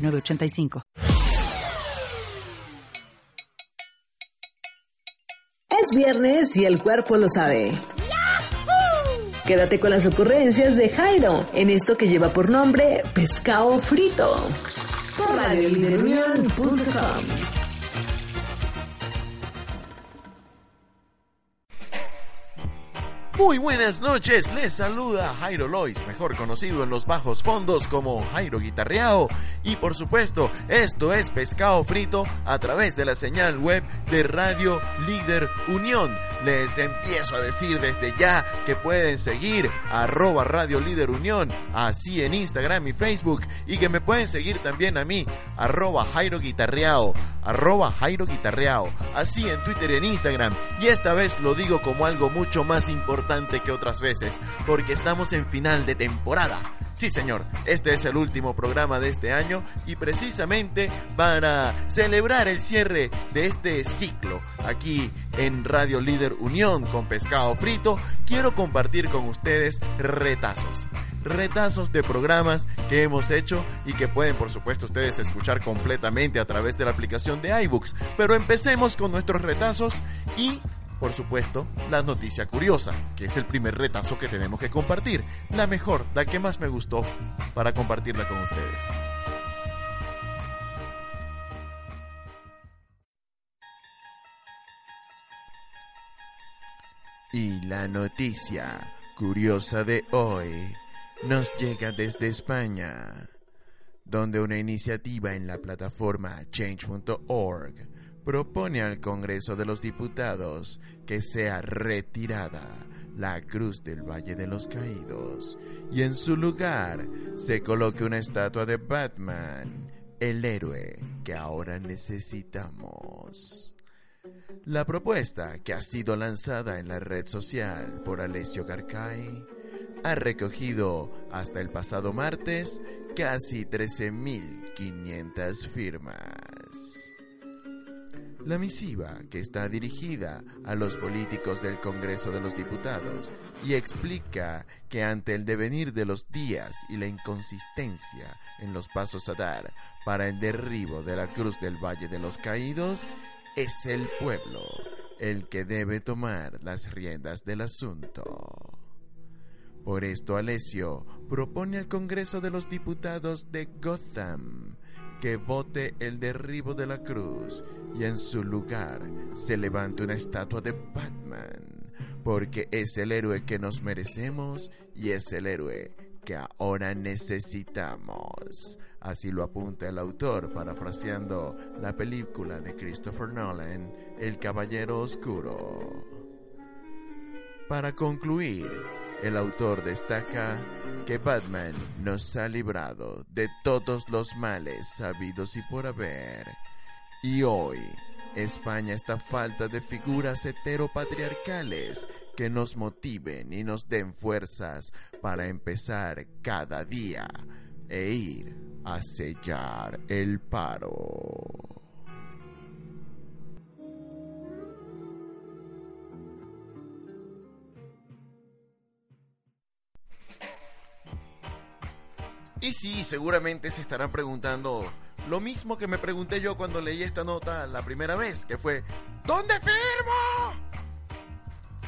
906985. Es viernes y el cuerpo lo sabe. Quédate con las ocurrencias de Jairo en esto que lleva por nombre Pescado Frito. Muy buenas noches, les saluda Jairo Lois, mejor conocido en los bajos fondos como Jairo Guitarreao. Y por supuesto, esto es Pescado Frito a través de la señal web de Radio Líder Unión. Les empiezo a decir desde ya que pueden seguir arroba Radio Líder Unión, así en Instagram y Facebook, y que me pueden seguir también a mí, arroba Jairo Guitarreao, arroba Jairo así en Twitter y en Instagram. Y esta vez lo digo como algo mucho más importante que otras veces, porque estamos en final de temporada. Sí, señor, este es el último programa de este año y precisamente para celebrar el cierre de este ciclo aquí en Radio Líder Unión con Pescado Frito, quiero compartir con ustedes retazos. Retazos de programas que hemos hecho y que pueden por supuesto ustedes escuchar completamente a través de la aplicación de iBooks. Pero empecemos con nuestros retazos y por supuesto, la noticia curiosa, que es el primer retazo que tenemos que compartir. La mejor, la que más me gustó, para compartirla con ustedes. Y la noticia curiosa de hoy nos llega desde España, donde una iniciativa en la plataforma change.org propone al Congreso de los Diputados que sea retirada la Cruz del Valle de los Caídos y en su lugar se coloque una estatua de Batman, el héroe que ahora necesitamos. La propuesta, que ha sido lanzada en la red social por Alessio Garcay, ha recogido hasta el pasado martes casi 13.500 firmas. La misiva, que está dirigida a los políticos del Congreso de los Diputados y explica que ante el devenir de los días y la inconsistencia en los pasos a dar para el derribo de la Cruz del Valle de los Caídos, es el pueblo el que debe tomar las riendas del asunto. Por esto Alessio propone al Congreso de los Diputados de Gotham que vote el derribo de la cruz y en su lugar se levante una estatua de Batman, porque es el héroe que nos merecemos y es el héroe que ahora necesitamos. Así lo apunta el autor parafraseando la película de Christopher Nolan, El Caballero Oscuro. Para concluir, el autor destaca que Batman nos ha librado de todos los males sabidos y por haber. Y hoy, España está falta de figuras heteropatriarcales que nos motiven y nos den fuerzas para empezar cada día e ir a sellar el paro. Y sí, seguramente se estarán preguntando lo mismo que me pregunté yo cuando leí esta nota la primera vez, que fue, ¿dónde firmo?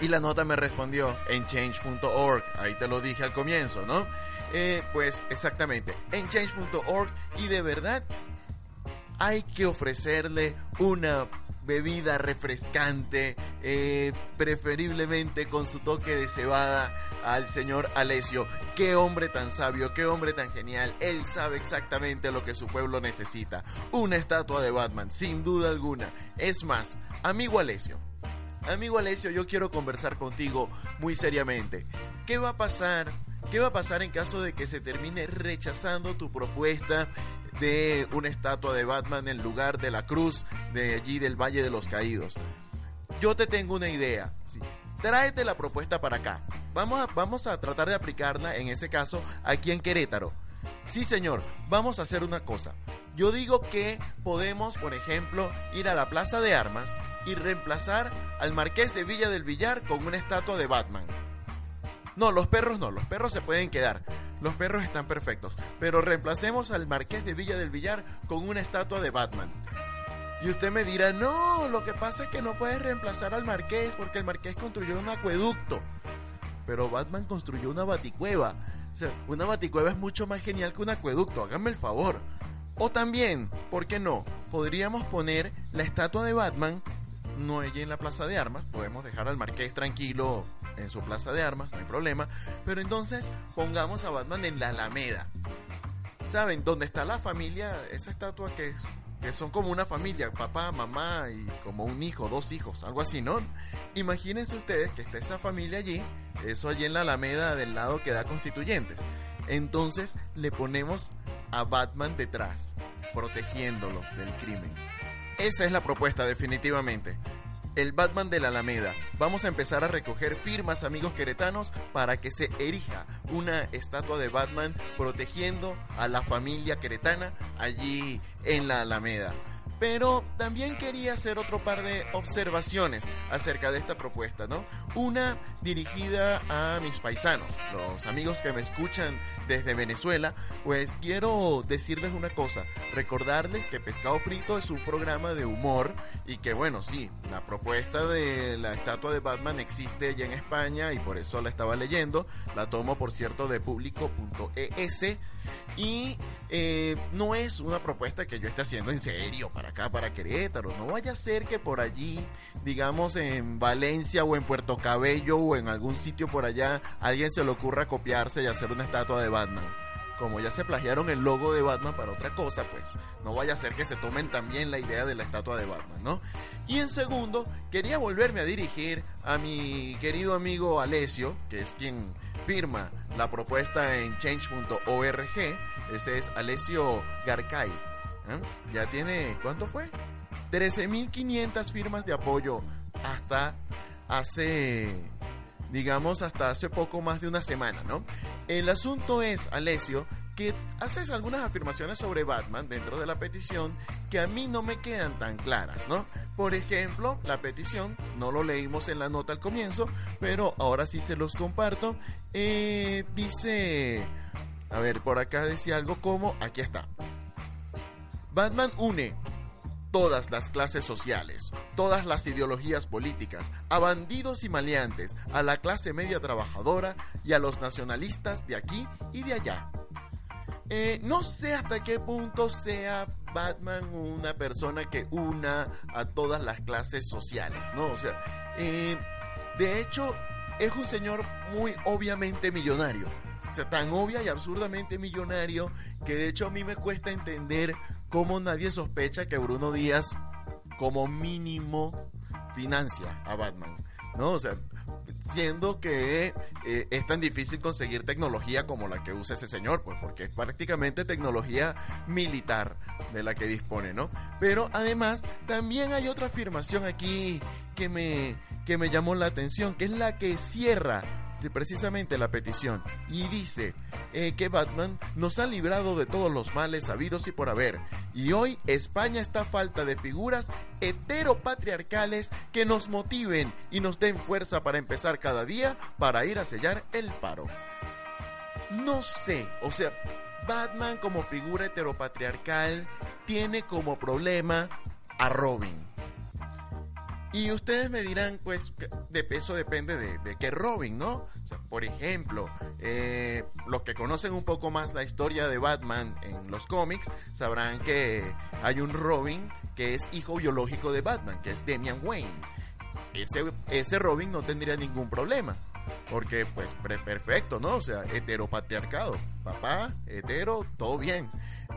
Y la nota me respondió en change.org, ahí te lo dije al comienzo, ¿no? Eh, pues exactamente, en change.org y de verdad hay que ofrecerle una bebida refrescante, eh, preferiblemente con su toque de cebada al señor Alesio. Qué hombre tan sabio, qué hombre tan genial. Él sabe exactamente lo que su pueblo necesita. Una estatua de Batman, sin duda alguna. Es más, amigo Alesio, amigo Alesio, yo quiero conversar contigo muy seriamente. ¿Qué va a pasar ¿Qué va a pasar en caso de que se termine rechazando tu propuesta de una estatua de Batman en lugar de la cruz de allí del Valle de los Caídos? Yo te tengo una idea. Tráete la propuesta para acá. Vamos a, vamos a tratar de aplicarla en ese caso aquí en Querétaro. Sí, señor, vamos a hacer una cosa. Yo digo que podemos, por ejemplo, ir a la Plaza de Armas y reemplazar al Marqués de Villa del Villar con una estatua de Batman. No, los perros no, los perros se pueden quedar. Los perros están perfectos. Pero reemplacemos al Marqués de Villa del Villar con una estatua de Batman. Y usted me dirá, no, lo que pasa es que no puedes reemplazar al Marqués porque el Marqués construyó un acueducto. Pero Batman construyó una baticueva. Una baticueva es mucho más genial que un acueducto, háganme el favor. O también, ¿por qué no? Podríamos poner la estatua de Batman, no allí en la plaza de armas, podemos dejar al marqués tranquilo en su plaza de armas, no hay problema, pero entonces pongamos a Batman en la Alameda. ¿Saben? ¿Dónde está la familia? Esa estatua que es que son como una familia, papá, mamá y como un hijo, dos hijos, algo así, ¿no? Imagínense ustedes que está esa familia allí, eso allí en la Alameda del lado que da constituyentes. Entonces le ponemos a Batman detrás, protegiéndolos del crimen. Esa es la propuesta definitivamente el Batman de la Alameda. Vamos a empezar a recoger firmas, amigos queretanos, para que se erija una estatua de Batman protegiendo a la familia queretana allí en la Alameda pero también quería hacer otro par de observaciones acerca de esta propuesta, ¿no? Una dirigida a mis paisanos, los amigos que me escuchan desde Venezuela, pues quiero decirles una cosa, recordarles que Pescado Frito es un programa de humor y que bueno, sí, la propuesta de la estatua de Batman existe ya en España y por eso la estaba leyendo, la tomo por cierto de público.es y eh, no es una propuesta que yo esté haciendo en serio para acá, para Querétaro. No vaya a ser que por allí, digamos en Valencia o en Puerto Cabello o en algún sitio por allá, alguien se le ocurra copiarse y hacer una estatua de Batman. Como ya se plagiaron el logo de Batman para otra cosa, pues no vaya a ser que se tomen también la idea de la estatua de Batman, ¿no? Y en segundo, quería volverme a dirigir a mi querido amigo Alessio, que es quien firma la propuesta en change.org. Ese es Alessio Garcay. ¿Eh? Ya tiene, ¿cuánto fue? 13.500 firmas de apoyo hasta hace, digamos, hasta hace poco más de una semana, ¿no? El asunto es, Alessio, que haces algunas afirmaciones sobre Batman dentro de la petición que a mí no me quedan tan claras, ¿no? Por ejemplo, la petición, no lo leímos en la nota al comienzo, pero ahora sí se los comparto. Eh, dice, a ver, por acá decía algo como, aquí está. Batman une todas las clases sociales, todas las ideologías políticas, a bandidos y maleantes, a la clase media trabajadora y a los nacionalistas de aquí y de allá. Eh, no sé hasta qué punto sea Batman una persona que una a todas las clases sociales, ¿no? O sea, eh, de hecho, es un señor muy obviamente millonario. O sea, tan obvia y absurdamente millonario que de hecho a mí me cuesta entender cómo nadie sospecha que Bruno Díaz como mínimo financia a Batman. ¿No? O sea, siendo que eh, es tan difícil conseguir tecnología como la que usa ese señor, pues porque es prácticamente tecnología militar de la que dispone, ¿no? Pero además también hay otra afirmación aquí que me, que me llamó la atención, que es la que cierra precisamente la petición y dice eh, que Batman nos ha librado de todos los males habidos y por haber. Y hoy España está a falta de figuras heteropatriarcales que nos motiven y nos den fuerza para empezar cada día para ir a sellar el paro. No sé, o sea, Batman como figura heteropatriarcal tiene como problema a Robin. Y ustedes me dirán, pues, de peso depende de, qué Robin, ¿no? por ejemplo, eh, los que conocen un poco más la historia de Batman en los cómics sabrán que hay un Robin que es hijo biológico de Batman, que es Damian Wayne. Ese, ese Robin no tendría ningún problema. Porque, pues, perfecto, ¿no? O sea, heteropatriarcado. Papá, hetero, todo bien.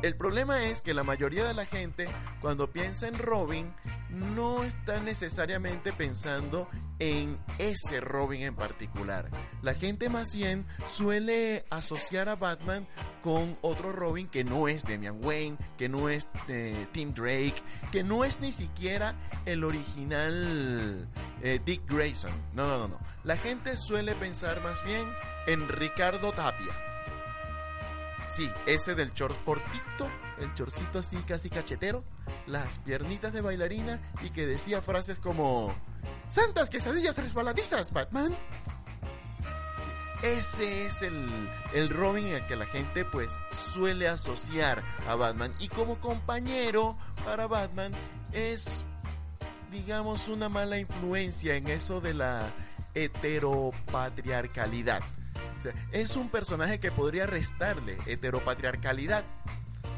El problema es que la mayoría de la gente, cuando piensa en Robin, no está necesariamente pensando en ese Robin en particular. La gente más bien suele asociar a Batman con otro Robin que no es Damian Wayne, que no es eh, Tim Drake, que no es ni siquiera el original eh, Dick Grayson. No, no, no, no. La gente suele pensar más bien en Ricardo Tapia. Sí, ese del short cortito, el chorcito así casi cachetero, las piernitas de bailarina y que decía frases como ¡Santas quesadillas resbaladizas, Batman! Ese es el, el Robin al que la gente pues suele asociar a Batman. Y como compañero para Batman es, digamos, una mala influencia en eso de la heteropatriarcalidad. Es un personaje que podría restarle heteropatriarcalidad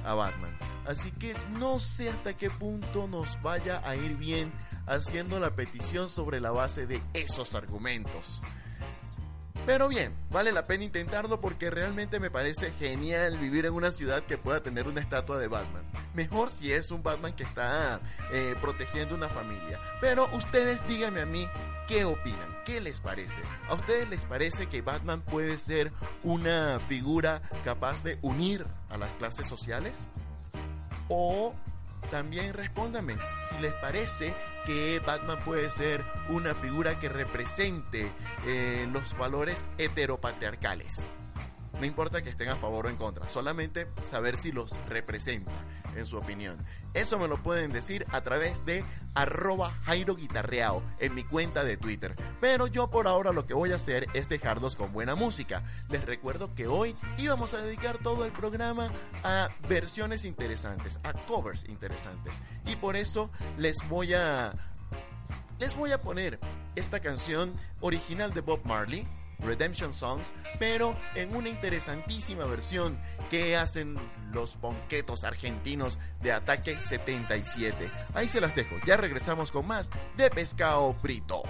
a Batman. Así que no sé hasta qué punto nos vaya a ir bien haciendo la petición sobre la base de esos argumentos. Pero bien, vale la pena intentarlo porque realmente me parece genial vivir en una ciudad que pueda tener una estatua de Batman. Mejor si es un Batman que está eh, protegiendo una familia. Pero ustedes díganme a mí qué opinan, qué les parece. ¿A ustedes les parece que Batman puede ser una figura capaz de unir a las clases sociales? ¿O también respóndanme si les parece que Batman puede ser una figura que represente eh, los valores heteropatriarcales. No importa que estén a favor o en contra, solamente saber si los representa, en su opinión. Eso me lo pueden decir a través de arroba Jairo Guitarreao en mi cuenta de Twitter. Pero yo por ahora lo que voy a hacer es dejarlos con buena música. Les recuerdo que hoy íbamos a dedicar todo el programa a versiones interesantes, a covers interesantes. Y por eso les voy a... Les voy a poner esta canción original de Bob Marley Redemption Songs, pero en una interesantísima versión que hacen los bonquetos argentinos de Ataque 77. Ahí se las dejo, ya regresamos con más de pescado frito.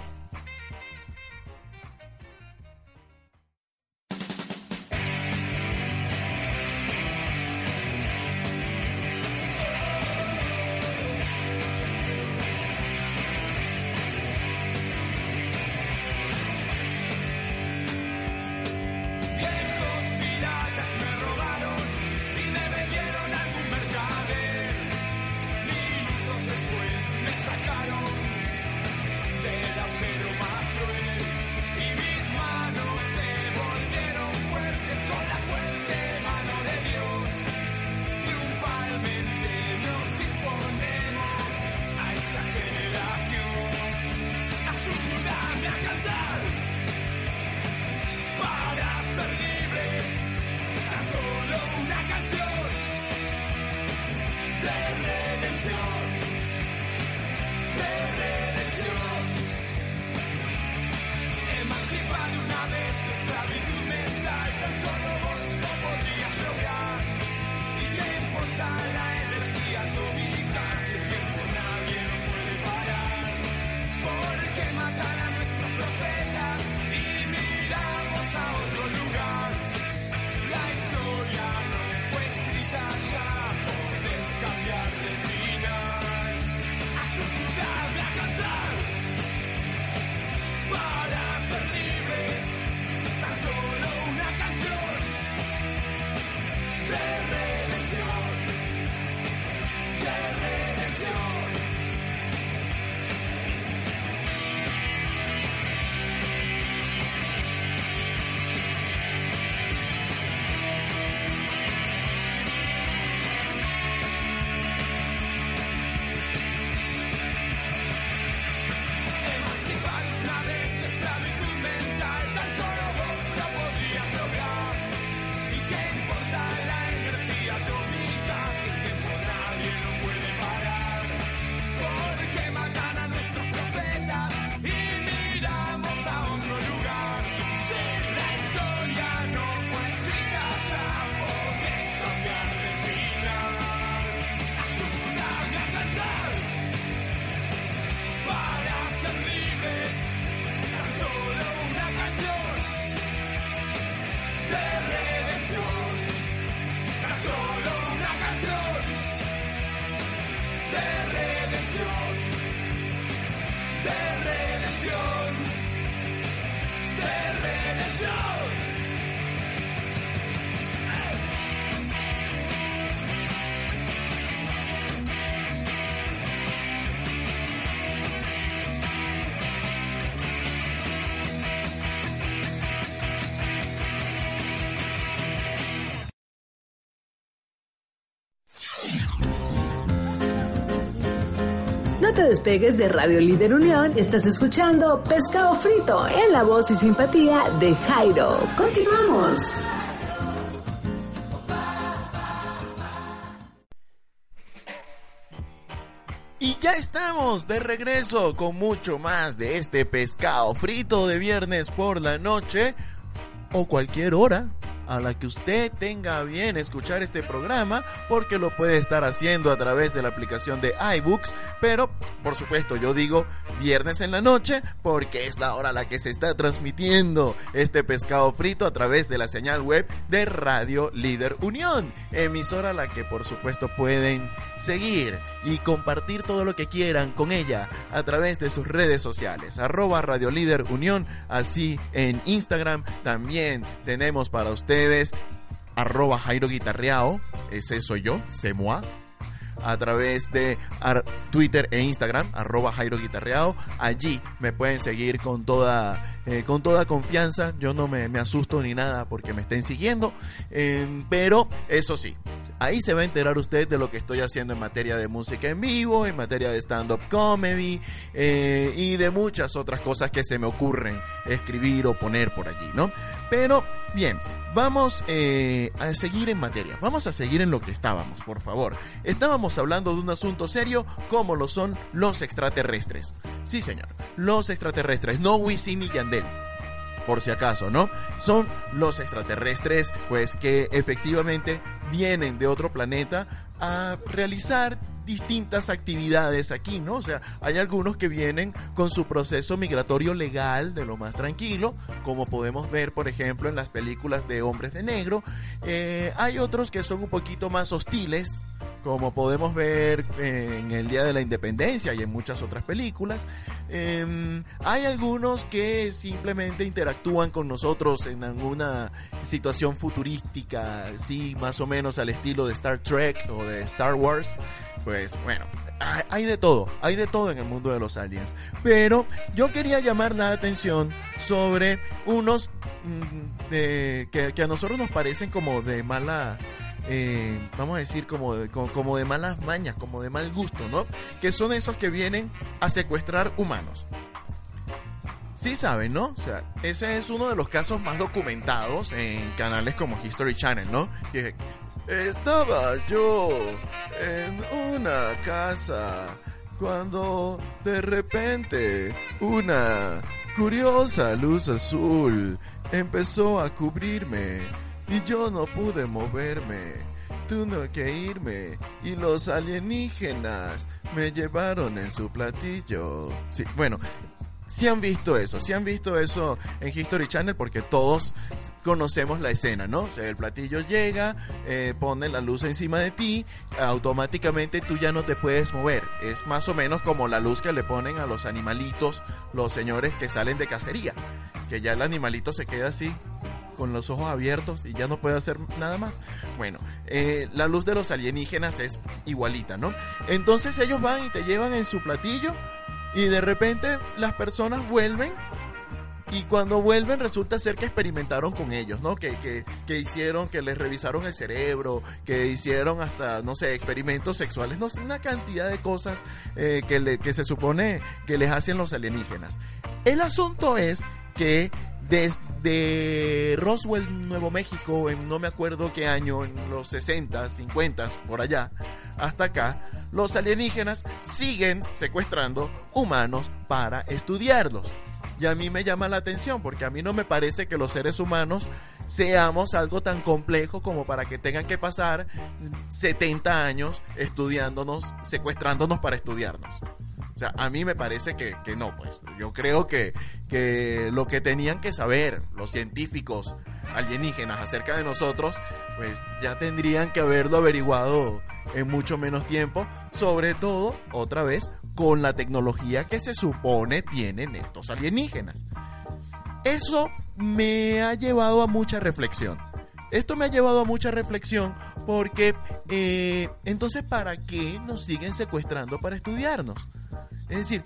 Te despegues de Radio Líder Unión, estás escuchando Pescado Frito en la voz y simpatía de Jairo. Continuamos. Y ya estamos de regreso con mucho más de este pescado frito de viernes por la noche o cualquier hora a la que usted tenga bien escuchar este programa, porque lo puede estar haciendo a través de la aplicación de iBooks, pero por supuesto yo digo viernes en la noche, porque es la hora a la que se está transmitiendo este pescado frito a través de la señal web de Radio Líder Unión, emisora a la que por supuesto pueden seguir y compartir todo lo que quieran con ella a través de sus redes sociales, arroba Radio Líder Unión, así en Instagram también tenemos para ustedes. Arroba Jairo Guitarreao, ese soy yo, Semoa, a través de Twitter e Instagram, arroba Jairo Guitarreao. Allí me pueden seguir con toda, eh, con toda confianza. Yo no me, me, asusto ni nada porque me estén siguiendo. Pero eso sí, ahí se va a enterar usted de lo que estoy haciendo en materia de música en vivo, en materia de stand-up comedy eh, y de muchas otras cosas que se me ocurren escribir o poner por allí, ¿no? Pero bien, vamos eh, a seguir en materia, vamos a seguir en lo que estábamos, por favor. Estábamos hablando de un asunto serio como lo son los extraterrestres. Sí, señor, los extraterrestres, no Wisin y Yandel por si acaso, ¿no? Son los extraterrestres, pues que efectivamente vienen de otro planeta a realizar distintas actividades aquí, ¿no? O sea, hay algunos que vienen con su proceso migratorio legal de lo más tranquilo, como podemos ver, por ejemplo, en las películas de Hombres de Negro. Eh, hay otros que son un poquito más hostiles, como podemos ver en el Día de la Independencia y en muchas otras películas. Eh, hay algunos que simplemente interactúan con nosotros en alguna situación futurística, sí, más o menos al estilo de Star Trek o de Star Wars. Pues bueno, hay de todo, hay de todo en el mundo de los aliens. Pero yo quería llamar la atención sobre unos mm, que, a nosotros nos parecen como de mala eh, vamos a decir, como de, como, de malas mañas, como de mal gusto, ¿no? Que son esos que vienen a secuestrar humanos. Sí saben, ¿no? O sea, ese es uno de los casos más documentados en canales como History Channel, ¿no? Estaba yo en una casa cuando de repente una curiosa luz azul empezó a cubrirme y yo no pude moverme. Tuve que irme y los alienígenas me llevaron en su platillo. Sí, bueno, si han visto eso, si han visto eso en History Channel porque todos conocemos la escena, ¿no? O sea, el platillo llega, eh, pone la luz encima de ti, automáticamente tú ya no te puedes mover. Es más o menos como la luz que le ponen a los animalitos, los señores que salen de cacería, que ya el animalito se queda así con los ojos abiertos y ya no puede hacer nada más. Bueno, eh, la luz de los alienígenas es igualita, ¿no? Entonces ellos van y te llevan en su platillo y de repente las personas vuelven y cuando vuelven resulta ser que experimentaron con ellos, ¿no? Que, que, que, hicieron, que les revisaron el cerebro, que hicieron hasta, no sé, experimentos sexuales, no sé, una cantidad de cosas eh, que, le, que se supone que les hacen los alienígenas. El asunto es que desde Roswell, Nuevo México, en no me acuerdo qué año, en los 60, 50, por allá, hasta acá, los alienígenas siguen secuestrando humanos para estudiarlos. Y a mí me llama la atención porque a mí no me parece que los seres humanos seamos algo tan complejo como para que tengan que pasar 70 años estudiándonos, secuestrándonos para estudiarnos. O sea, a mí me parece que, que no, pues. Yo creo que, que lo que tenían que saber los científicos alienígenas acerca de nosotros, pues ya tendrían que haberlo averiguado en mucho menos tiempo, sobre todo, otra vez, con la tecnología que se supone tienen estos alienígenas. eso me ha llevado a mucha reflexión. Esto me ha llevado a mucha reflexión porque eh, entonces ¿para qué nos siguen secuestrando para estudiarnos? Es decir,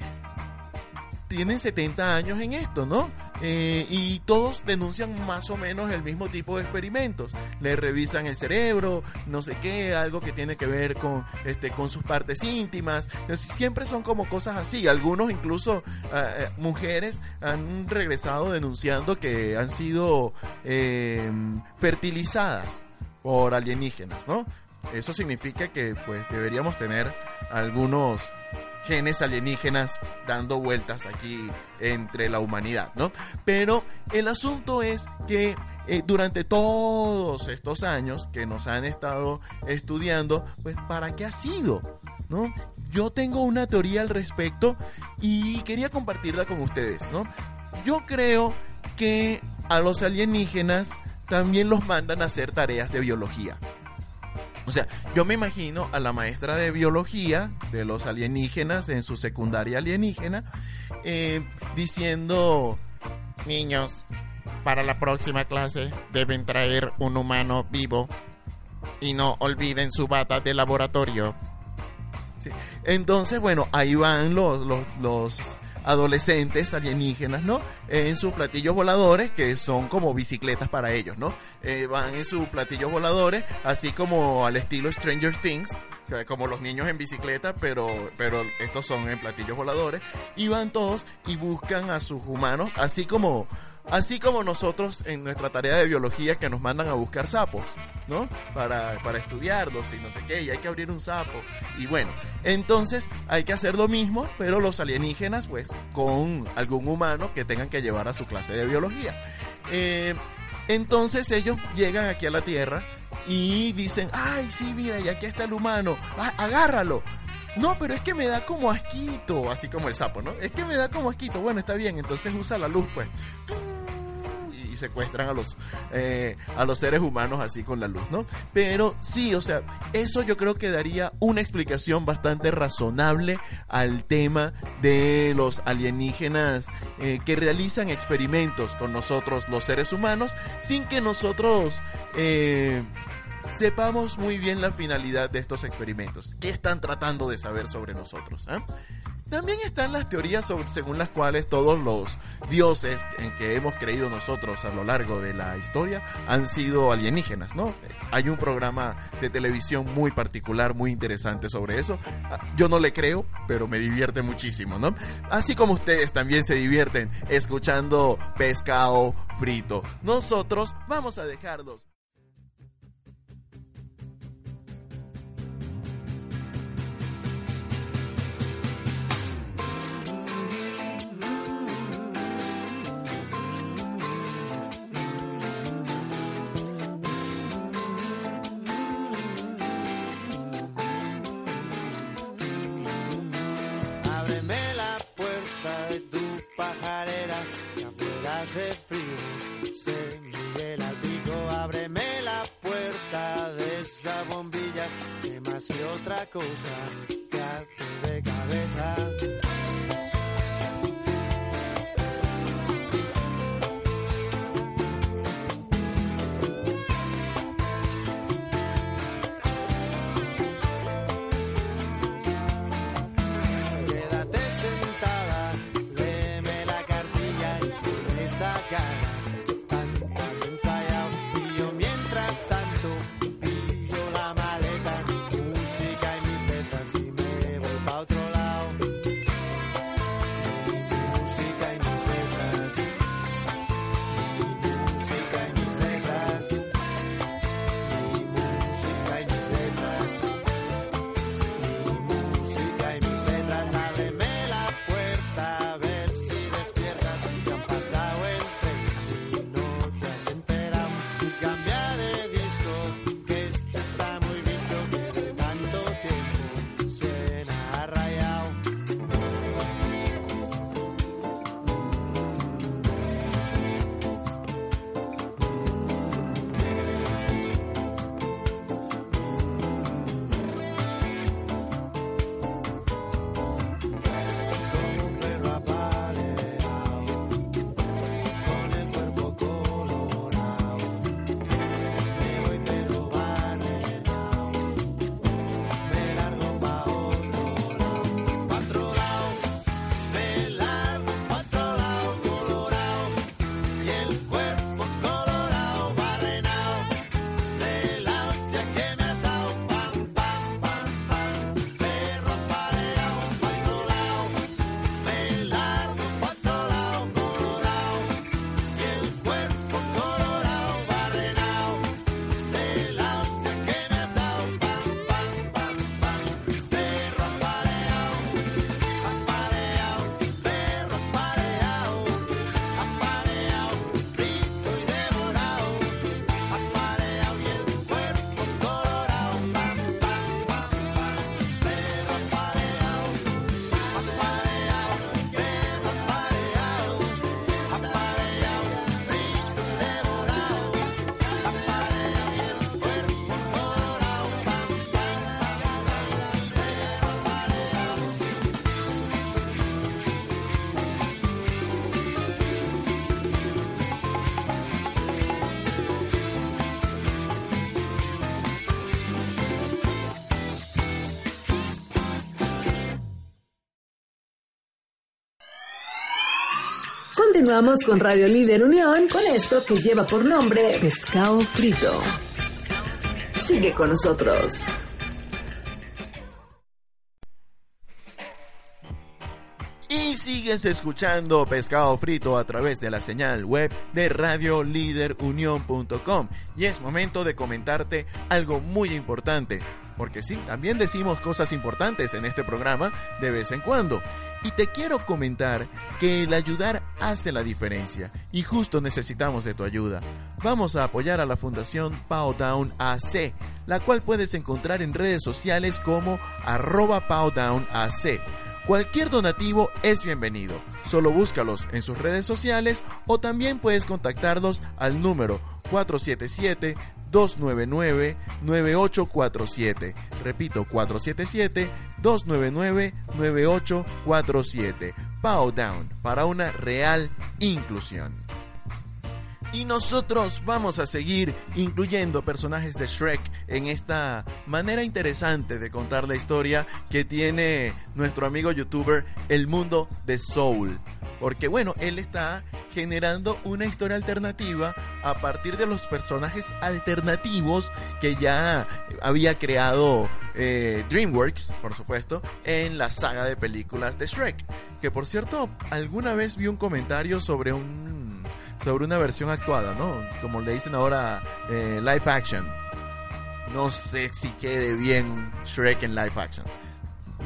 tienen 70 años en esto, ¿no? Eh, y todos denuncian más o menos el mismo tipo de experimentos. Le revisan el cerebro, no sé qué, algo que tiene que ver con, este, con sus partes íntimas. siempre son como cosas así. Algunos, incluso ah, eh, mujeres, han regresado denunciando que han sido em, fertilizadas por alienígenas, ¿no? Eso significa que pues deberíamos tener algunos genes alienígenas dando vueltas aquí entre la humanidad, ¿no? Pero el asunto es que eh, durante todos estos años que nos han estado estudiando, pues ¿para qué ha sido? ¿No? Yo tengo una teoría al respecto y quería compartirla con ustedes, ¿no? Yo creo que a los alienígenas también los mandan a hacer tareas de biología. O sea, yo me imagino a la maestra de biología de los alienígenas en su secundaria alienígena eh, diciendo, niños, para la próxima clase deben traer un humano vivo y no olviden su bata de laboratorio. Entonces, bueno, ahí van los, los, los adolescentes alienígenas, ¿no? En sus platillos voladores, que son como bicicletas para ellos, ¿no? Eh, van en sus platillos voladores, así como al estilo Stranger Things, como los niños en bicicleta, pero, pero estos son en platillos voladores, y van todos y buscan a sus humanos, así como Así como nosotros en nuestra tarea de biología que nos mandan a buscar sapos, ¿no? Para, para estudiarlos y no sé qué, y hay que abrir un sapo. Y bueno, entonces hay que hacer lo mismo, pero los alienígenas, pues, con algún humano que tengan que llevar a su clase de biología. Eh, entonces ellos llegan aquí a la Tierra y dicen, ay, sí, mira, y aquí está el humano, ah, agárralo. No, pero es que me da como asquito, así como el sapo, ¿no? Es que me da como asquito. Bueno, está bien, entonces usa la luz, pues. Y secuestran a los, eh, a los seres humanos así con la luz, ¿no? Pero sí, o sea, eso yo creo que daría una explicación bastante razonable al tema de los alienígenas eh, que realizan experimentos con nosotros, los seres humanos, sin que nosotros... Eh, sepamos muy bien la finalidad de estos experimentos. ¿Qué están tratando de saber sobre nosotros? Ah? También están las teorías según las cuales todos los dioses en que hemos creído nosotros a lo largo de la historia han sido alienígenas, ¿no? Hay un programa de televisión muy particular, muy interesante sobre eso. Ah, yo no le creo, pero me divierte muchísimo, ¿no? Así como ustedes también se divierten escuchando pescado frito. Nosotros vamos a dejarlos otra Continuamos con Radio Líder Unión con esto que lleva por nombre Pescado Frito. Sigue con nosotros. Y sigues escuchando Pescado Frito a través de la señal web de radioliderunión.com. Y es momento de comentarte algo muy importante. Porque sí, también decimos cosas importantes en este programa de vez en cuando. Y te quiero comentar que el ayudar hace la diferencia. Y justo necesitamos de tu ayuda. Vamos a apoyar a la Fundación Powdown AC, la cual puedes encontrar en redes sociales como arroba AC. Cualquier donativo es bienvenido. Solo búscalos en sus redes sociales o también puedes contactarlos al número 477 299 9847. Repito, 477 299 9847. Pow Down para una real inclusión. Y nosotros vamos a seguir incluyendo personajes de Shrek en esta manera interesante de contar la historia que tiene nuestro amigo youtuber El Mundo de Soul. Porque bueno, él está generando una historia alternativa a partir de los personajes alternativos que ya había creado eh, DreamWorks, por supuesto, en la saga de películas de Shrek. Que por cierto, alguna vez vi un comentario sobre un sobre una versión actuada, ¿no? Como le dicen ahora, eh, live action. No sé si quede bien Shrek en live action.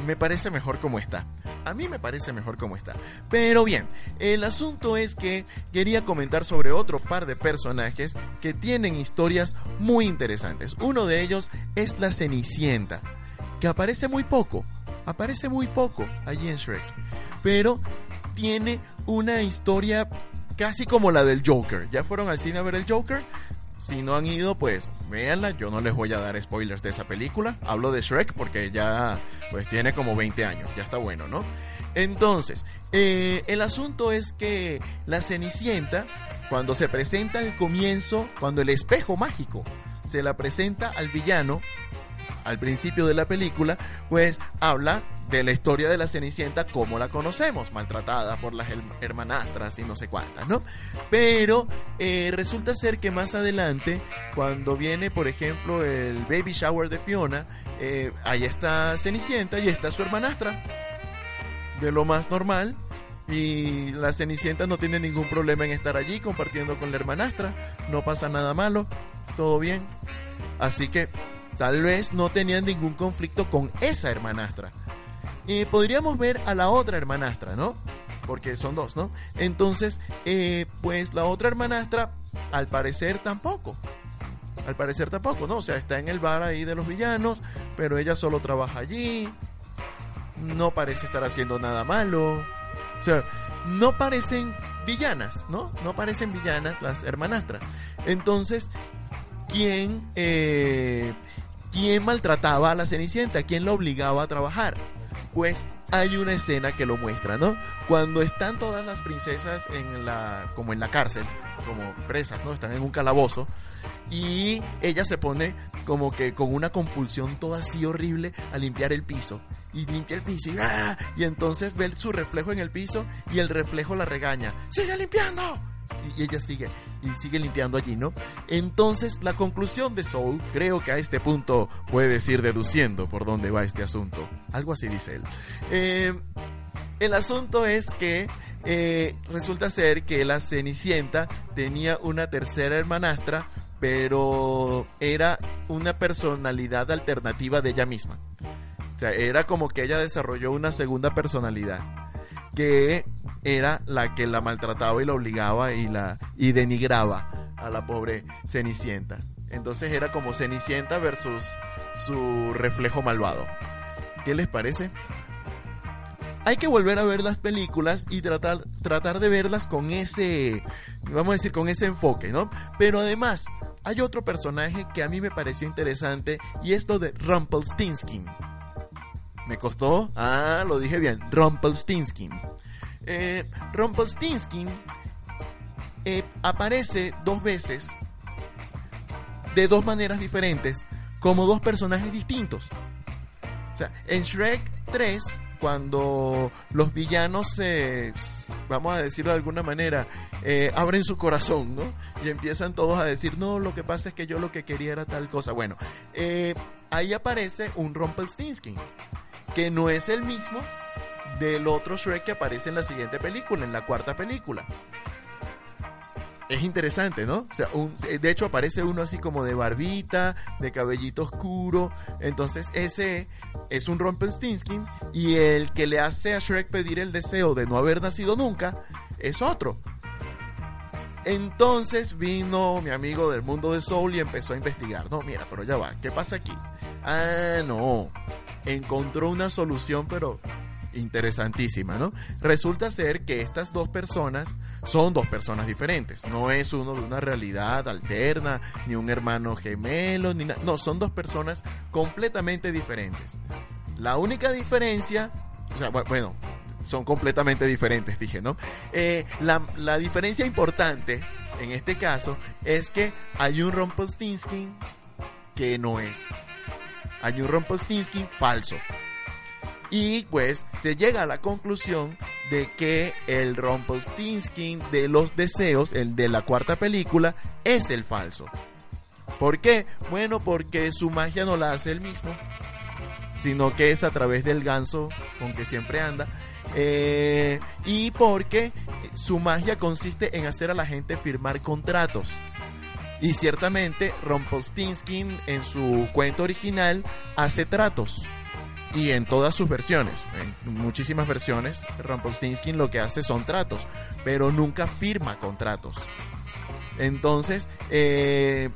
Me parece mejor como está. A mí me parece mejor como está. Pero bien, el asunto es que quería comentar sobre otro par de personajes que tienen historias muy interesantes. Uno de ellos es la Cenicienta, que aparece muy poco. Aparece muy poco allí en Shrek. Pero tiene una historia casi como la del Joker. ¿Ya fueron al cine a ver el Joker? Si no han ido, pues véanla. Yo no les voy a dar spoilers de esa película. Hablo de Shrek porque ya pues tiene como 20 años. Ya está bueno, ¿no? Entonces, eh, el asunto es que la Cenicienta, cuando se presenta al comienzo, cuando el espejo mágico se la presenta al villano, al principio de la película, pues habla de la historia de la Cenicienta como la conocemos, maltratada por las hermanastras y no sé cuántas, ¿no? Pero eh, resulta ser que más adelante, cuando viene, por ejemplo, el baby shower de Fiona, eh, ahí está Cenicienta y está su hermanastra, de lo más normal. Y la Cenicienta no tiene ningún problema en estar allí compartiendo con la hermanastra. No pasa nada malo. Todo bien. Así que tal vez no tenían ningún conflicto con esa hermanastra. Y podríamos ver a la otra hermanastra, ¿no? Porque son dos, ¿no? Entonces, eh, pues la otra hermanastra, al parecer tampoco. Al parecer tampoco, ¿no? O sea, está en el bar ahí de los villanos, pero ella solo trabaja allí. No parece estar haciendo nada malo. O sea, no parecen villanas, ¿no? No parecen villanas las hermanastras. Entonces, ¿quién, eh, ¿quién maltrataba a la Cenicienta? ¿Quién la obligaba a trabajar? pues hay una escena que lo muestra, ¿no? Cuando están todas las princesas en la, como en la cárcel, como presas, ¿no? Están en un calabozo y ella se pone como que con una compulsión toda así horrible a limpiar el piso y limpia el piso y, ¡ah! y entonces ve su reflejo en el piso y el reflejo la regaña, sigue limpiando y ella sigue y sigue limpiando allí, ¿no? Entonces, la conclusión de Soul, creo que a este punto puedes ir deduciendo por dónde va este asunto. Algo así dice él. Eh, el asunto es que eh, resulta ser que la Cenicienta tenía una tercera hermanastra, pero era una personalidad alternativa de ella misma. O sea, era como que ella desarrolló una segunda personalidad que era la que la maltrataba y la obligaba y la y denigraba a la pobre Cenicienta. Entonces era como Cenicienta versus su reflejo malvado. ¿Qué les parece? Hay que volver a ver las películas y tratar, tratar de verlas con ese, vamos a decir, con ese enfoque, ¿no? Pero además, hay otro personaje que a mí me pareció interesante y es lo de Rumpelstiltskin. ¿Me costó? Ah, lo dije bien, Rumpelstiltskin. Eh, eh, aparece dos veces de dos maneras diferentes como dos personajes distintos. O sea, en Shrek 3 cuando los villanos se, vamos a decirlo de alguna manera, eh, abren su corazón, ¿no? Y empiezan todos a decir, no, lo que pasa es que yo lo que quería era tal cosa. Bueno, eh, ahí aparece un Rumpelstiltskin, que no es el mismo del otro Shrek que aparece en la siguiente película, en la cuarta película es interesante, ¿no? O sea, de hecho aparece uno así como de barbita, de cabellito oscuro. Entonces ese es un Rumpelstiltskin y el que le hace a Shrek pedir el deseo de no haber nacido nunca es otro. Entonces vino mi amigo del mundo de Soul y empezó a investigar. No, mira, pero ya va, ¿qué pasa aquí? Ah, no. Encontró una solución, pero interesantísima, ¿no? Resulta ser que estas dos personas son dos personas diferentes. No es uno de una realidad alterna, ni un hermano gemelo, ni nada. No, son dos personas completamente diferentes. La única diferencia, o sea, bueno, son completamente diferentes, dije, ¿no? Eh, la, diferencia importante en este caso es que hay un Rumpelstiltskin que no es. Hay un Rumpelstiltskin falso. Y pues se llega a la conclusión de que el Rumpelstiltskin de los deseos, el de la cuarta película, es el falso. ¿Por qué? Bueno, porque su magia no la hace él mismo, sino que es a través del ganso con que siempre anda. Eh, y porque su magia consiste en hacer a la gente firmar contratos. Y ciertamente Rumpelstiltskin en su cuento original hace tratos y en todas sus versiones, en muchísimas versiones, Rumpelstiltskin lo que hace son tratos, pero nunca firma contratos. Entonces, eh,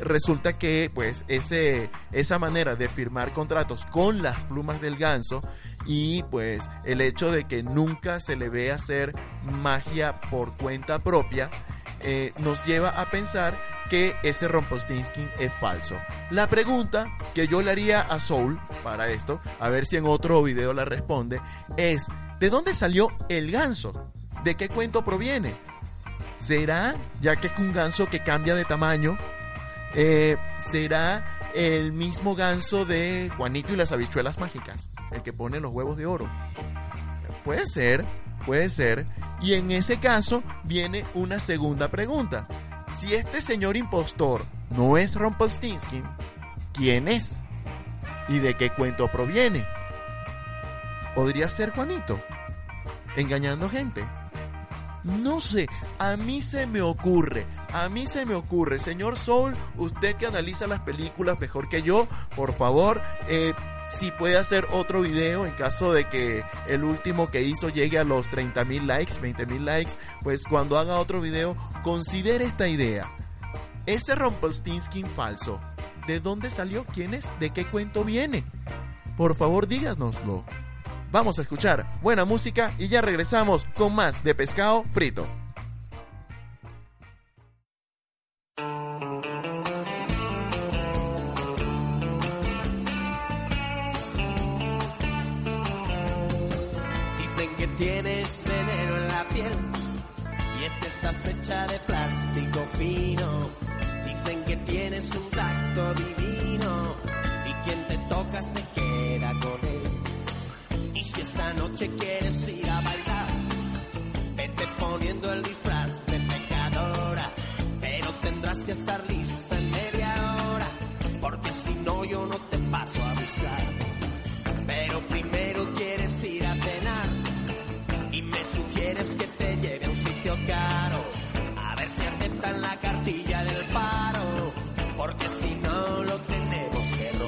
resulta que pues ese, esa manera de firmar contratos con las plumas del ganso y pues el hecho de que nunca se le ve hacer magia por cuenta propia, eh, nos lleva a pensar que ese Rumpelstiltskin es falso. La pregunta que yo le haría a Soul para esto, a ver si en otro video la responde, es ¿de dónde salió el ganso? ¿De qué cuento proviene? ¿Será, ya que es un ganso que cambia de tamaño, eh, será el mismo ganso de Juanito y las habichuelas mágicas, el que pone los huevos de oro? Puede ser, Puede ser. Y en ese caso viene una segunda pregunta. Si este señor impostor no es Rumpelstiltskin, ¿quién es? ¿Y de qué cuento proviene? ¿Podría ser Juanito? ¿Engañando gente? No sé, a mí se me ocurre, a mí se me ocurre, señor Soul, usted que analiza las películas mejor que yo, por favor, eh, si puede hacer otro video en caso de que el último que hizo llegue a los 30 mil likes, 20 mil likes, pues cuando haga otro video, considere esta idea. Ese Rumpelstiltskin falso, ¿de dónde salió? ¿Quién es? ¿De qué cuento viene? Por favor, díganoslo. Vamos a escuchar buena música y ya regresamos con más de pescado frito. Dicen que tienes veneno en la piel y es que estás hecha de plástico fino. Dicen que tienes un tacto divino y quien te toca se queda con él. Si esta noche quieres ir a bailar, vete poniendo el disfraz de pecadora. Pero tendrás que estar lista en media hora, porque si no yo no te paso a buscar. Pero primero quieres ir a cenar y me sugieres que te lleve a un sitio caro. A ver si aceptan la cartilla del paro, porque si no lo tenemos que robar.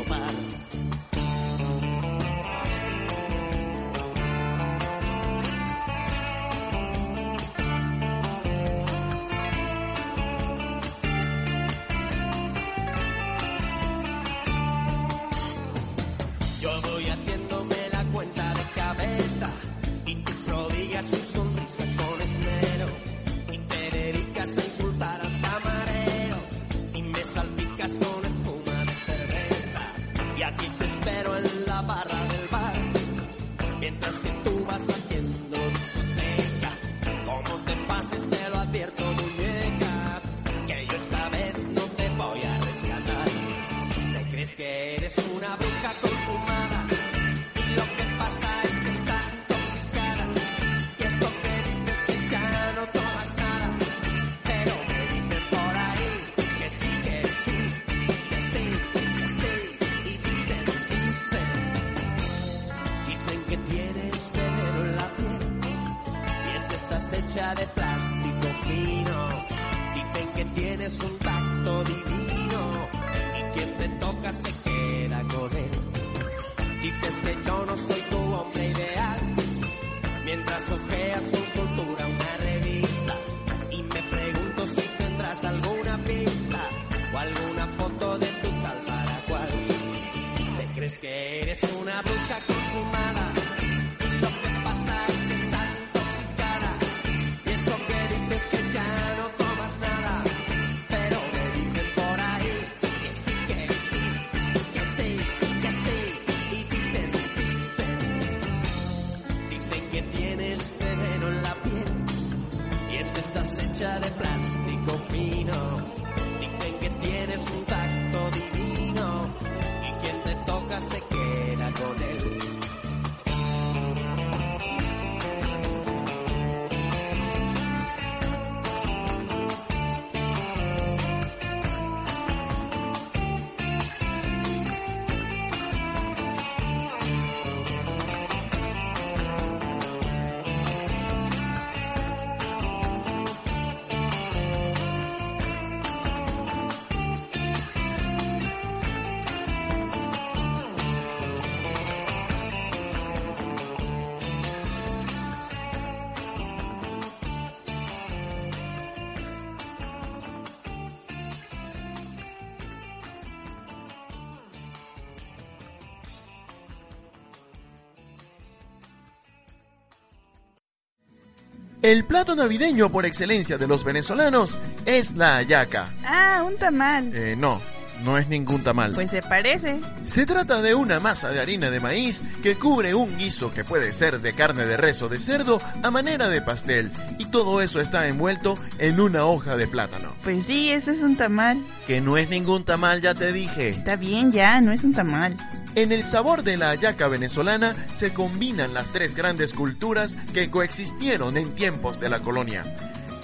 El plato navideño por excelencia de los venezolanos es la hallaca. Ah, un tamal. Eh, no, no es ningún tamal. Pues se parece. Se trata de una masa de harina de maíz que cubre un guiso que puede ser de carne de res o de cerdo a manera de pastel y todo eso está envuelto en una hoja de plátano. Pues sí, eso es un tamal. Que no es ningún tamal, ya te dije. Está bien ya, no es un tamal. En el sabor de la hallaca venezolana se combinan las tres grandes culturas que coexistieron en tiempos de la colonia.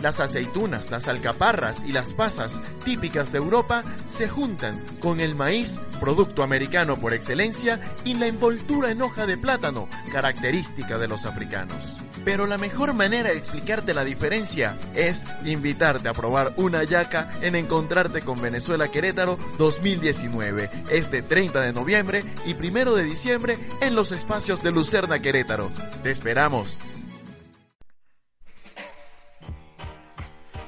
Las aceitunas, las alcaparras y las pasas, típicas de Europa, se juntan con el maíz, producto americano por excelencia, y la envoltura en hoja de plátano, característica de los africanos. Pero la mejor manera de explicarte la diferencia es invitarte a probar una hallaca en Encontrarte con Venezuela Querétaro 2019, este 30 de noviembre y 1 de diciembre en los espacios de Lucerna Querétaro. Te esperamos.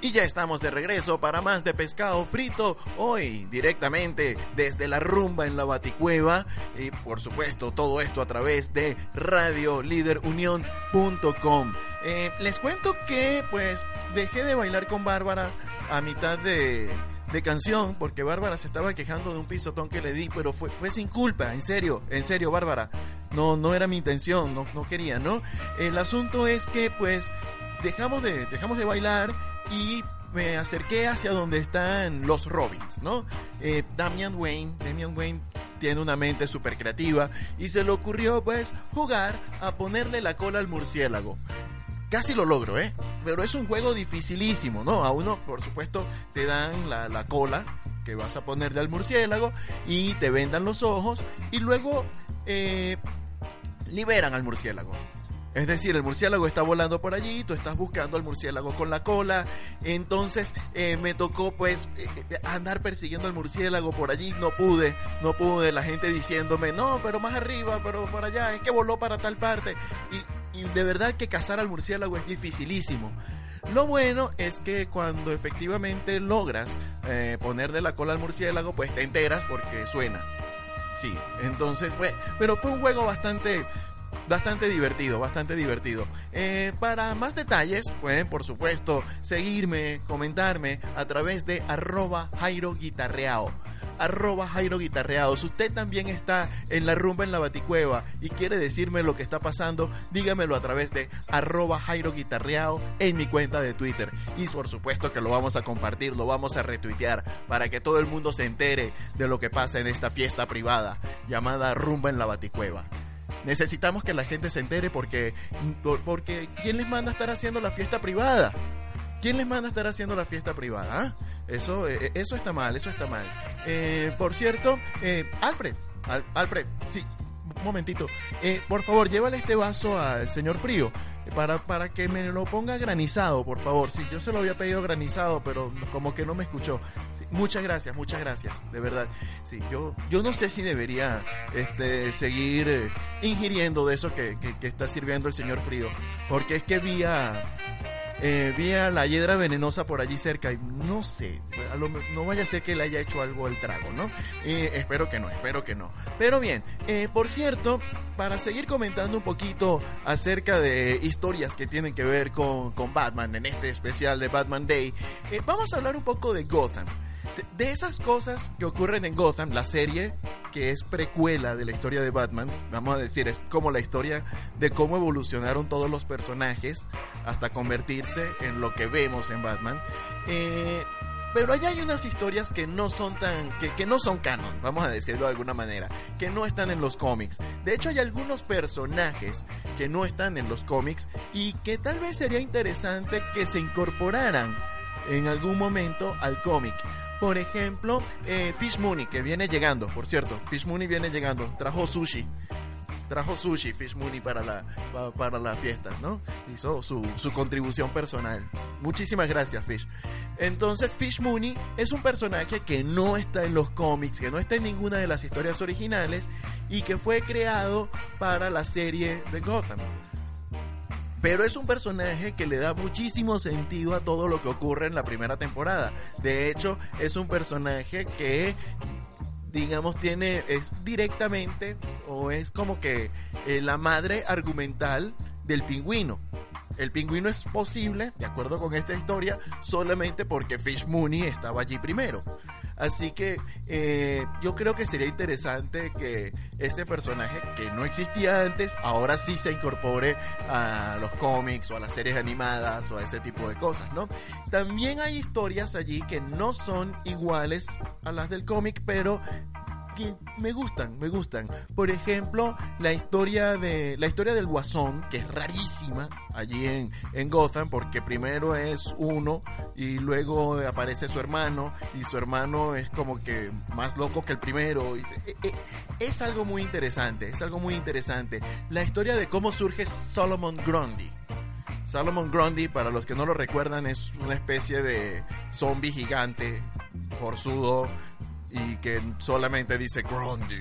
Y ya estamos de regreso para más de pescado frito, hoy directamente desde la rumba en la Baticueva y por supuesto todo esto a través de radioliderunión.com. Eh, les cuento que pues dejé de bailar con Bárbara a mitad de, de canción porque Bárbara se estaba quejando de un pisotón que le di, pero fue, fue sin culpa, en serio, en serio Bárbara. No, no era mi intención, no, no quería, ¿no? El asunto es que pues dejamos de, dejamos de bailar y me acerqué hacia donde están los Robins, ¿no? Eh, Damian Wayne, Damian Wayne tiene una mente súper creativa y se le ocurrió pues jugar a ponerle la cola al murciélago. Casi lo logro, ¿eh? Pero es un juego dificilísimo, ¿no? A uno, por supuesto, te dan la, la cola que vas a ponerle al murciélago y te vendan los ojos y luego eh, liberan al murciélago. Es decir, el murciélago está volando por allí, tú estás buscando al murciélago con la cola, entonces eh, me tocó pues eh, eh, andar persiguiendo al murciélago por allí, no pude, no pude, la gente diciéndome, no, pero más arriba, pero por allá, es que voló para tal parte. Y, y de verdad que cazar al murciélago es dificilísimo. Lo bueno es que cuando efectivamente logras eh, ponerle la cola al murciélago, pues te enteras porque suena. Sí, entonces, bueno, pero fue un juego bastante bastante divertido, bastante divertido. Eh, para más detalles pueden por supuesto seguirme, comentarme a través de arroba Jairo Guitarreao. Arroba. Si usted también está en la rumba en la baticueva y quiere decirme lo que está pasando, dígamelo a través de arroba Jairo Guitarreado en mi cuenta de Twitter. Y por supuesto que lo vamos a compartir, lo vamos a retuitear para que todo el mundo se entere de lo que pasa en esta fiesta privada llamada Rumba en la Baticueva. Necesitamos que la gente se entere porque, porque ¿quién les manda a estar haciendo la fiesta privada? ¿Quién les manda a estar haciendo la fiesta privada? ¿Ah? Eso, eh, eso está mal, eso está mal. Eh, por cierto, eh, Alfred, Al- Alfred, sí, un momentito. Eh, por favor, llévale este vaso al señor Frío. para, para que me lo ponga granizado, por favor. Sí, yo se lo había pedido granizado, pero como que no me escuchó. Muchas gracias, muchas gracias, de verdad. Sí, yo, yo no sé si debería este, seguir eh, ingiriendo de eso que, que- que está sirviendo el señor Frío, porque es que vi a, eh, vi a la hiedra venenosa por allí cerca y no sé, no vaya a ser que le haya hecho algo al trago, ¿no? Eh, espero que no, espero que no. Pero bien, eh, por cierto, para seguir comentando un poquito acerca de historias que tienen que ver con, con Batman en este especial de Batman Day, eh, vamos a hablar un poco de Gotham. De esas cosas que ocurren en Gotham, la serie que es precuela de la historia de Batman, vamos a decir, es como la historia de cómo evolucionaron todos los personajes hasta convertirse en lo que vemos en Batman. Eh, pero allá hay unas historias que no son tan. Que, que no son canon, vamos a decirlo de alguna manera. Que no están en los cómics. De hecho, hay algunos personajes que no están en los cómics y que tal vez sería interesante que se incorporaran en algún momento al cómic. Por ejemplo, eh, Fish Mooney, que viene llegando, por cierto. Fish Mooney viene llegando. Trajo sushi trajo sushi Fish Mooney para la, pa- para fiesta, ¿no? Hizo su, su contribución personal. Muchísimas gracias, Fish. Entonces, Fish Mooney es un personaje que no está en los cómics, que no está en ninguna de las historias originales y que fue creado para la serie de Gotham. Pero es un personaje que le da muchísimo sentido a todo lo que ocurre en la primera temporada. De hecho, es un personaje que digamos, tiene, es directamente o es como que eh, la madre argumental del pingüino. El pingüino es posible, de acuerdo con esta historia, solamente porque Fish Mooney estaba allí primero. Así que eh, yo creo que sería interesante que ese personaje que no existía antes, ahora sí se incorpore a los cómics o a las series animadas o a ese tipo de cosas, ¿no? También hay historias allí que no son iguales a las del cómic, pero me gustan, me gustan. Por ejemplo, la historia de la historia del Guasón, que es rarísima allí en, en Gotham, porque primero es uno y luego aparece su hermano y su hermano es como que más loco que el primero. eh, eh, es algo muy interesante, es algo muy interesante. La historia de cómo surge Solomon Grundy. Solomon Grundy, para los que no lo recuerdan, es una especie de zombie gigante, forzudo, y que solamente dice Grundy.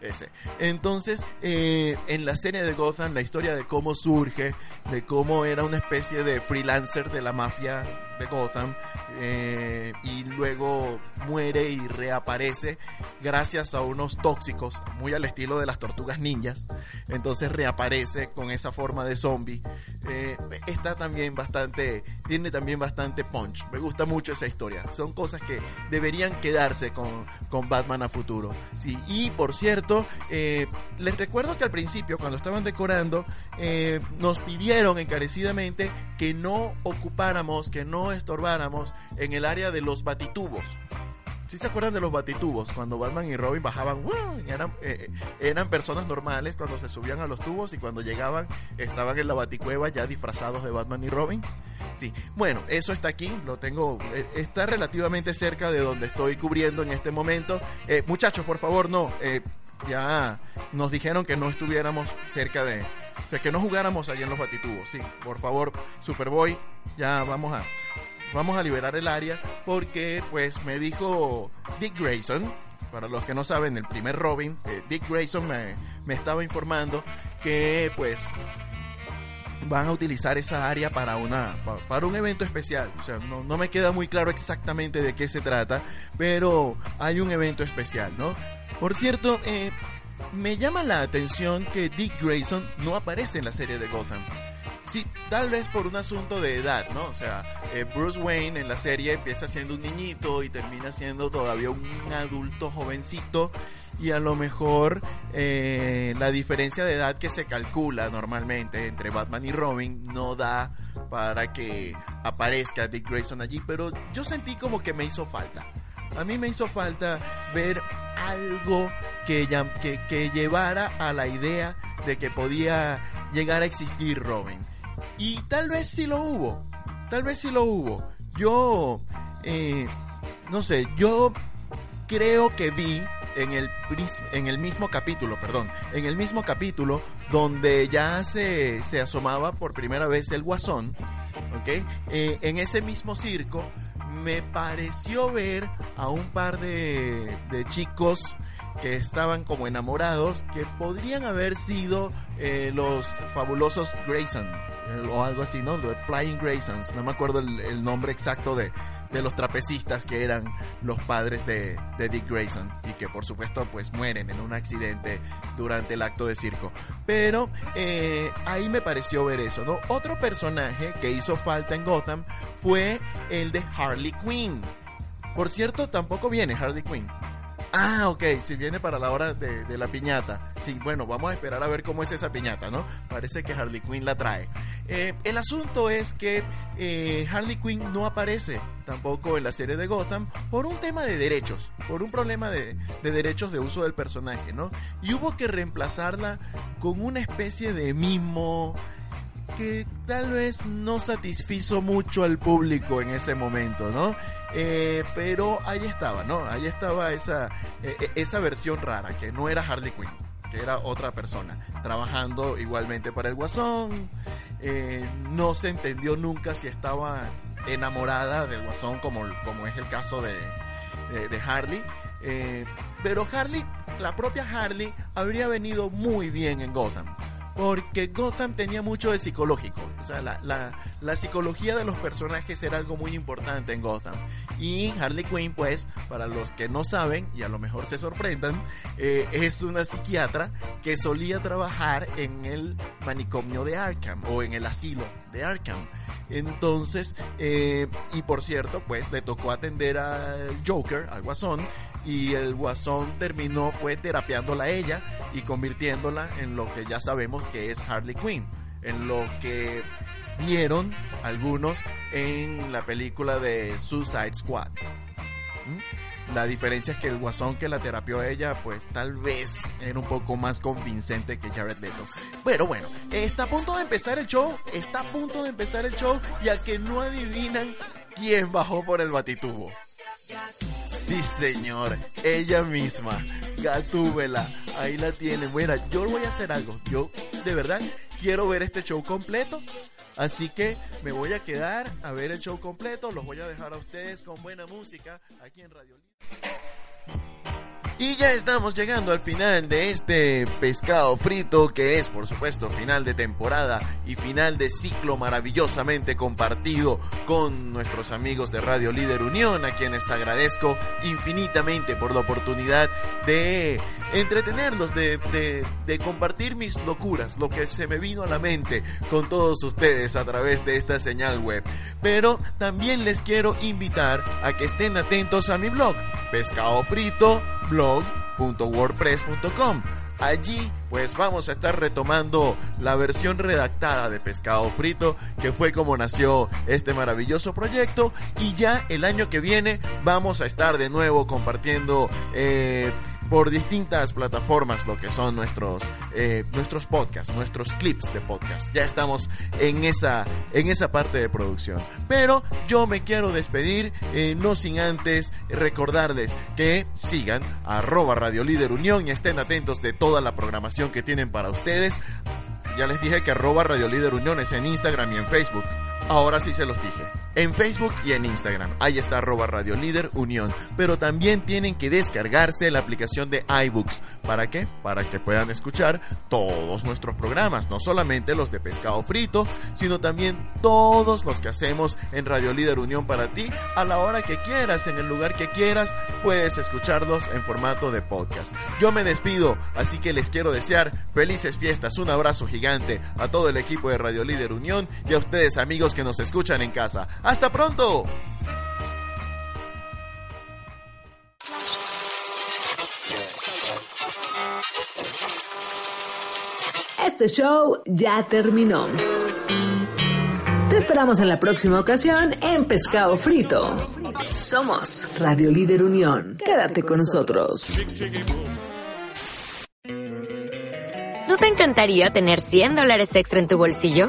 Ese. Entonces, eh, en la serie de Gotham, la historia de cómo surge, de cómo era una especie de freelancer de la mafia de Gotham, eh, y luego muere y reaparece gracias a unos tóxicos, muy al estilo de las tortugas ninjas. Entonces reaparece con esa forma de zombie. Eh, está también bastante, tiene también bastante punch. Me gusta mucho esa historia. Son cosas que deberían quedarse con, con Batman a futuro. Sí, y por cierto, eh, les recuerdo que al principio, cuando estaban decorando, eh, nos pidieron encarecidamente que no ocupáramos, que no estorbáramos en el área de los batitubos. ¿Sí se acuerdan de los batitubos? Cuando Batman y Robin bajaban, eh, eran personas normales cuando se subían a los tubos y cuando llegaban estaban en la baticueva ya disfrazados de Batman y Robin. Sí, bueno, eso está aquí, lo tengo, está relativamente cerca de donde estoy cubriendo en este momento. Muchachos, por favor, no, ya nos dijeron que no estuviéramos cerca de, o sea, que no jugáramos allí en los batitubos. Sí, por favor, Superboy, ya vamos a, vamos a liberar el área porque, pues, me dijo Dick Grayson. Para los que no saben, el primer Robin, eh, Dick Grayson me, me estaba informando que, pues, van a utilizar esa área para una pa- para un evento especial. O sea, no, no me queda muy claro exactamente de qué se trata, pero hay un evento especial, ¿no? Por cierto, eh, me llama la atención que Dick Grayson no aparece en la serie de Gotham. Sí, tal vez por un asunto de edad, ¿no? O sea, eh, Bruce Wayne en la serie empieza siendo un niñito y termina siendo todavía un adulto jovencito y a lo mejor eh, la diferencia de edad que se calcula normalmente entre Batman y Robin no da para que aparezca Dick Grayson allí, pero yo sentí como que me hizo falta. A mí me hizo falta ver algo que, llevara a la idea de que podía llegar a existir Robin. Y tal vez sí lo hubo. Tal vez sí lo hubo. Yo, eh, no sé, yo creo que vi en el, en el mismo capítulo, perdón, en el mismo capítulo donde ya se, se asomaba por primera vez el guasón, ¿ok? Eh, en ese mismo circo me pareció ver a un par de, de chicos que estaban como enamorados, que podrían haber sido eh, los fabulosos Grayson, eh, o algo así, ¿no? Los Flying Graysons, no me acuerdo el, el nombre exacto de, de los trapecistas que eran los padres de, Dick Grayson y que por supuesto pues mueren en un accidente durante el acto de circo. Pero eh, ahí me pareció ver eso, ¿no? Otro personaje que hizo falta en Gotham fue el de Harley Quinn. Por cierto, tampoco viene Harley Quinn. Ah, ok, si viene para la hora de, la piñata. Sí, bueno, vamos a esperar a ver cómo es esa piñata, ¿no? Parece que Harley Quinn la trae. Eh, el asunto es que eh, Harley Quinn no aparece tampoco en la serie de Gotham por un tema de derechos, por un problema de, de derechos de uso del personaje, ¿no? Y hubo que reemplazarla con una especie de mimo que tal vez no satisfizo mucho al público en ese momento, ¿no? Eh, pero ahí estaba, ¿no? Ahí estaba esa, eh, eh, esa versión rara, que no era Harley Quinn, que era otra persona, trabajando igualmente para el Guasón. No se entendió nunca si estaba enamorada del Guasón, como, como es el caso de, de, Harley. Pero Harley, la propia Harley, habría venido muy bien en Gotham. Porque Gotham tenía mucho de psicológico. O sea, la, la, psicología de los personajes era algo muy importante en Gotham. Y Harley Quinn, pues, para los que no saben, y a lo mejor se sorprendan, eh, es una psiquiatra que solía trabajar en el manicomio de Arkham o en el asilo de Arkham. Entonces, eh, y por cierto, pues le tocó atender al Joker, al Guasón, y el Guasón terminó, fue terapiándola a ella y convirtiéndola en lo que ya sabemos que es Harley Quinn, en lo que vieron algunos en la película de Suicide Squad. ¿Mm? La diferencia es que el guasón que la terapió a ella, pues tal vez era un poco más convincente que Jared Leto. Pero bueno, está a punto de empezar el show, está a punto de empezar el show, ya que no adivinan quién bajó por el batitubo. Sí, señor, ella misma, Gatúbela, ahí la tienen. Mira, yo voy a hacer algo. Yo, de verdad, quiero ver este show completo. Así que me voy a quedar a ver el show completo. Los voy a dejar a ustedes con buena música aquí en Radio Libre. Y ya estamos llegando al final de este pescado frito que es por supuesto final de temporada y final de ciclo maravillosamente compartido con nuestros amigos de Radio Líder Unión a quienes agradezco infinitamente por la oportunidad de entretenerlos, de, de, de compartir mis locuras, lo que se me vino a la mente con todos ustedes a través de esta señal web. Pero también les quiero invitar a que estén atentos a mi blog, Pescado Frito blog.wordpress.com. Allí pues vamos a estar retomando la versión redactada de Pescado Frito, que fue como nació este maravilloso proyecto. Y ya el año que viene vamos a estar de nuevo compartiendo eh, por distintas plataformas lo que son nuestros, eh, nuestros podcasts, nuestros clips de podcast. Ya estamos en esa, en esa parte de producción. Pero yo me quiero despedir, eh, no sin antes recordarles que sigan a arroba Radio Líder Unión y estén atentos de toda la programación que tienen para ustedes. Ya les dije que arroba Radio Líder Unión es en Instagram y en Facebook. Ahora sí se los dije. En Facebook y en Instagram. Ahí está arroba Radio Líder Unión. Pero también tienen que descargarse la aplicación de iBooks. ¿Para qué? Para que puedan escuchar todos nuestros programas. No solamente los de pescado frito, sino también todos los que hacemos en Radio Líder Unión para ti. A la hora que quieras, en el lugar que quieras, puedes escucharlos en formato de podcast. Yo me despido, así que les quiero desear felices fiestas. Un abrazo gigante a todo el equipo de Radio Líder Unión y a ustedes amigos que nos escuchan en casa. ¡Hasta pronto! Este show ya terminó. Te esperamos en la próxima ocasión en Pescado Frito. Somos Radio Líder Unión. Quédate con nosotros. ¿No te encantaría tener 100 dólares extra en tu bolsillo?